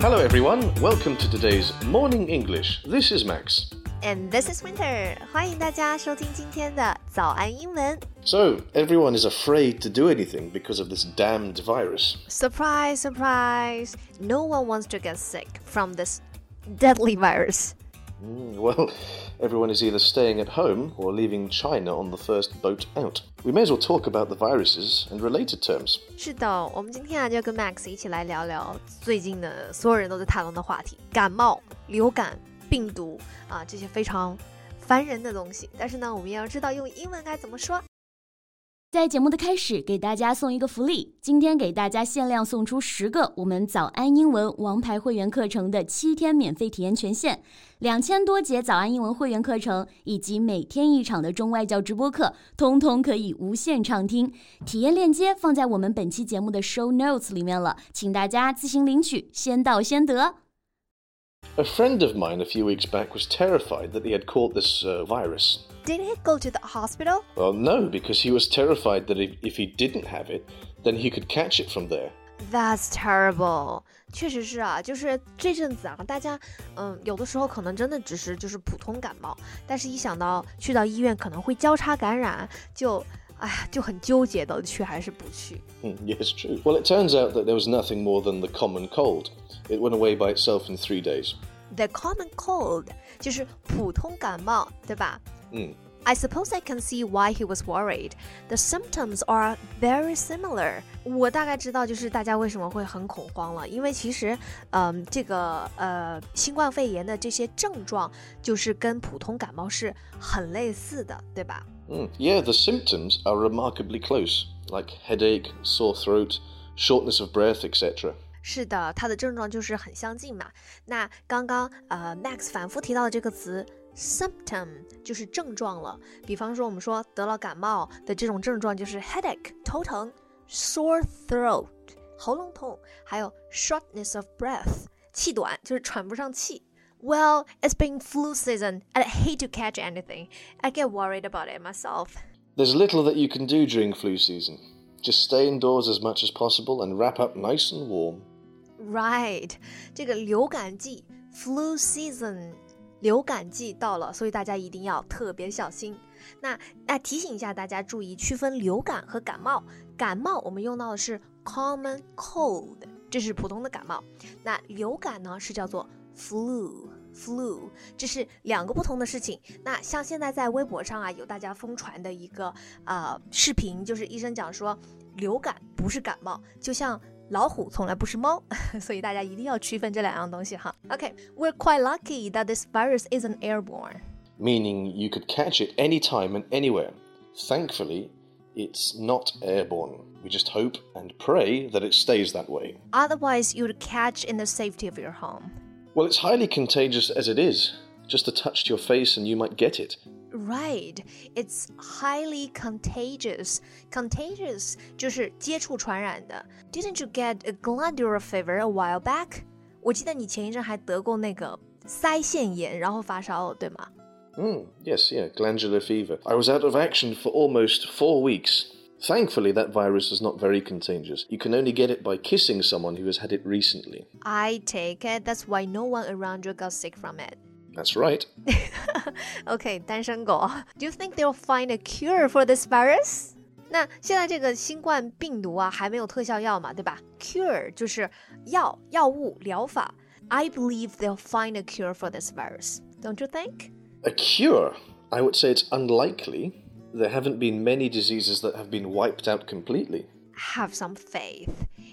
Hello, everyone. Welcome to today's Morning English. This is Max. And this is Winter，欢迎大家收听今天的早安英文。 So, everyone is afraid to do anything because of this damned virus. Surprise, surprise! No one wants to get sick from this deadly virus. Mm, Well, everyone is either staying at home or leaving China on the first boat out. We may as well talk about the viruses and related terms. 是的，我们今天啊就跟 Max 一起来聊聊最近的所有人都在谈论的话题——感冒、流感、病毒啊这些非常烦人的东西。但是呢，我们也要知道用英文该怎么说。 在节目的开始，给大家送一个福利，今天给大家限量送出十个我们早安英文王牌会员课程的七天免费体验权限，两千多节早安英文会员课程以及每天一场的中外教直播课，通通可以无限畅听。体验链接放在我们本期节目的 show notes 里面了，请大家自行领取，先到先得。A friend of mine a few weeks back was terrified that he had caught this uh, virus. Did he go to the hospital? Well, no, because he was terrified that if, if he didn't have it, then he could catch it from there. That's terrible。确实是啊，就是这阵子啊，大家嗯，有的时候可能真的只是就是普通感冒，但是一想到去到医院可能会交叉感染，就哎呀就很纠结的去还是不去。 Hmm, yes, true. Well, it turns out that there was nothing more than the common cold. It went away by itself in three days. The common cold 就是普通感冒，对吧？ Mm. I suppose I can see why he was worried. The symptoms are very similar. 我大概知道，就是大家为什么会很恐慌了，因为其实，嗯，这个呃，新冠肺炎的这些症状，就是跟普通感冒是很类似的，对吧？ Mm. Yeah, the symptoms are remarkably close, like headache, sore throat, shortness of breath, etc. 是的，它的症状就是很相近嘛。那刚刚呃，Max 反复提到的这个词 symptom 就是症状了。比方说，我们说得了感冒的这种症状就是 headache 头疼，sore throat 喉咙痛，还有 shortness of breath 气短，就是喘不上气。Well, it's been flu season, and I hate to catch anything. I get worried about it myself. There's little that you can do during flu season. Just stay indoors as much as possible and wrap up nice and warm. Right，这个流感季 （flu season） 流感季到了，所以大家一定要特别小心。那那提醒一下大家注意区分流感和感冒。感冒我们用到的是 common cold，这是普通的感冒。那流感呢是叫做 flu。flu，这是两个不同的事情。那像现在在微博上啊，有大家疯传的一个呃视频，就是医生讲说流感不是感冒，就像老虎从来不是猫，所以大家一定要区分这两样东西哈。OK，we're、quite lucky that this virus isn't airborne. meaning you could catch it anytime and anywhere. Thankfully, it's not airborne. We just hope and pray that it stays that way. Otherwise, you'd catch in the safety of your home. Well, it's highly contagious as it is. Just a touch to your face and you might get it. Right, it's highly contagious. Contagious 就是接触传染的。Didn't you get a glandular fever a while back? 我记得你前一阵还得过那个腮腺炎，然后发烧了，对吗？ Mm, yes, yeah, glandular fever. I was out of action for almost four weeks. Thankfully, that virus is not very contagious. You can only get it by kissing someone who has had it recently. I take it that's why no one around you got sick from it. That's right. OK，单身狗，Do you think they'll find a cure for this virus？那现在这个新冠病毒啊，还没有特效药嘛，对吧？Cure 就是药、药物、疗法。I believe they'll find a cure for this virus. Don't you think? A cure? I would say it's unlikely. There haven't been many diseases that have been wiped out completely. Have some faith.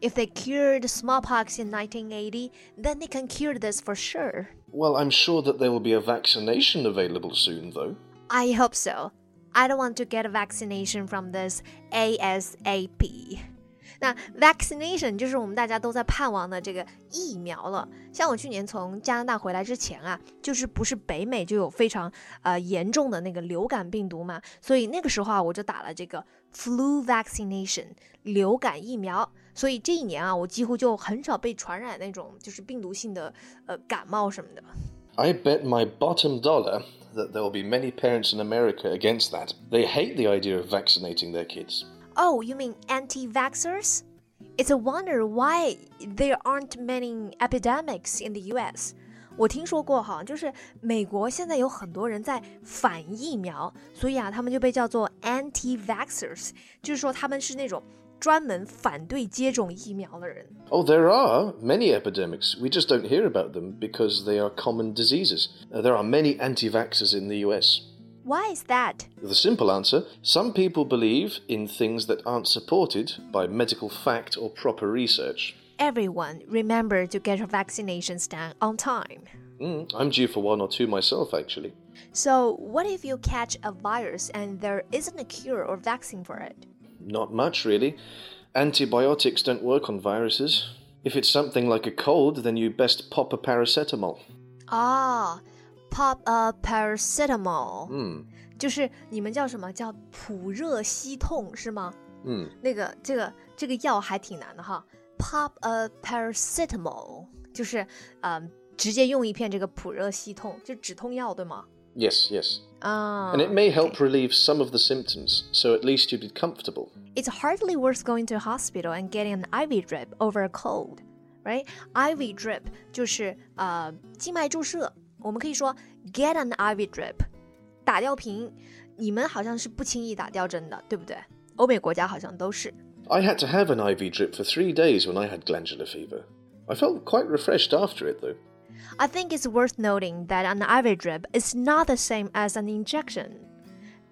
If they cured smallpox in 1980, then they can cure this for sure. Well, I'm sure that there will be a vaccination available soon, though. I hope so. I don't want to get a vaccination from this ASAP. 那 vaccination 就是我们大家都在盼望的这个疫苗了。像我去年从加拿大回来之前啊，就是不是北美就有非常呃严重的那个流感病毒嘛，所以那个时候啊，我就打了这个 flu vaccination 流感疫苗。所以这一年啊，我几乎就很少被传染那种就是病毒性的呃感冒什么的。 I bet my bottom dollar that there will be many parents in America against that. They hate the idea of vaccinating their kids. Oh, you mean anti-vaxxers? It's a wonder why there aren't many epidemics in the U.S. 我听说过，好像就是美国现在有很多人在反疫苗，所以啊，他们就被叫做 anti-vaxxers，就是说他们是那种专门反对接种疫苗的人。Oh, there are many epidemics. We just don't hear about them because they are common diseases. Uh, there are many anti vaxxers in the US. Why is that? The simple answer some people believe in things that aren't supported by medical fact or proper research. Everyone remember to get your vaccinations done on time. Mm, I'm due for one or two myself, actually. So, what if you catch a virus and there isn't a cure or vaccine for it? Not much, really. Antibiotics don't work on viruses. If it's something like a cold, then you best pop a paracetamol. Ah, pop a paracetamol. 嗯就是你们叫什么叫普热息痛是吗？嗯那个这个这个药还挺难的哈。 pop a paracetamol，就是嗯，直接用一片这个扑热息痛，就止痛药，对吗？Yes, yes. Ah, and it may help okay. relieve some of the symptoms, so at least you'd be comfortable. It's hardly worth going to a hospital and getting an IV drip over a cold, right? IV drip 就是呃静脉注射，我们可以说 get an IV drip，打吊瓶，你们好像是不轻易打吊针的，对不对？欧美国家好像都是。I had to have an IV drip for three days when I had glandular fever. I felt quite refreshed after it, though. I think it's worth noting that an IV drip is not the same as an injection，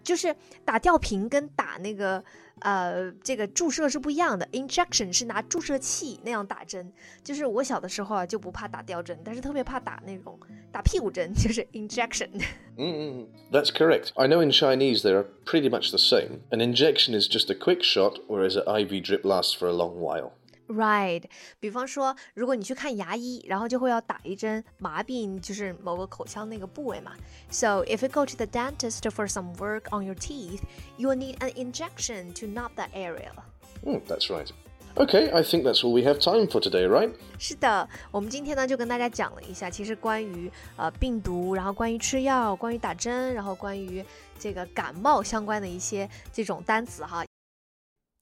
就是打吊瓶跟打那个 呃这个注射是不一样的。Injection 是拿注射器那样打针，就是我小的时候啊就不怕打吊针，但是特别怕打那种打屁股针，就是 injection。嗯嗯 that's correct. I know in Chinese they are pretty much the same. An injection is just a quick shot, whereas an IV drip lasts for a long while. Right，比方说，如果你去看牙医，然后就会要打一针麻痹，就是某个口腔那个部位嘛。So if you go to the dentist for some work on your teeth, you will need an injection to knock that area. Mm, that's right. Okay, I think that's all we have time for today, right? 是的，我们今天呢就跟大家讲了一下，其实关于呃病毒，然后关于吃药，关于打针，然后关于这个感冒相关的一些这种单词哈。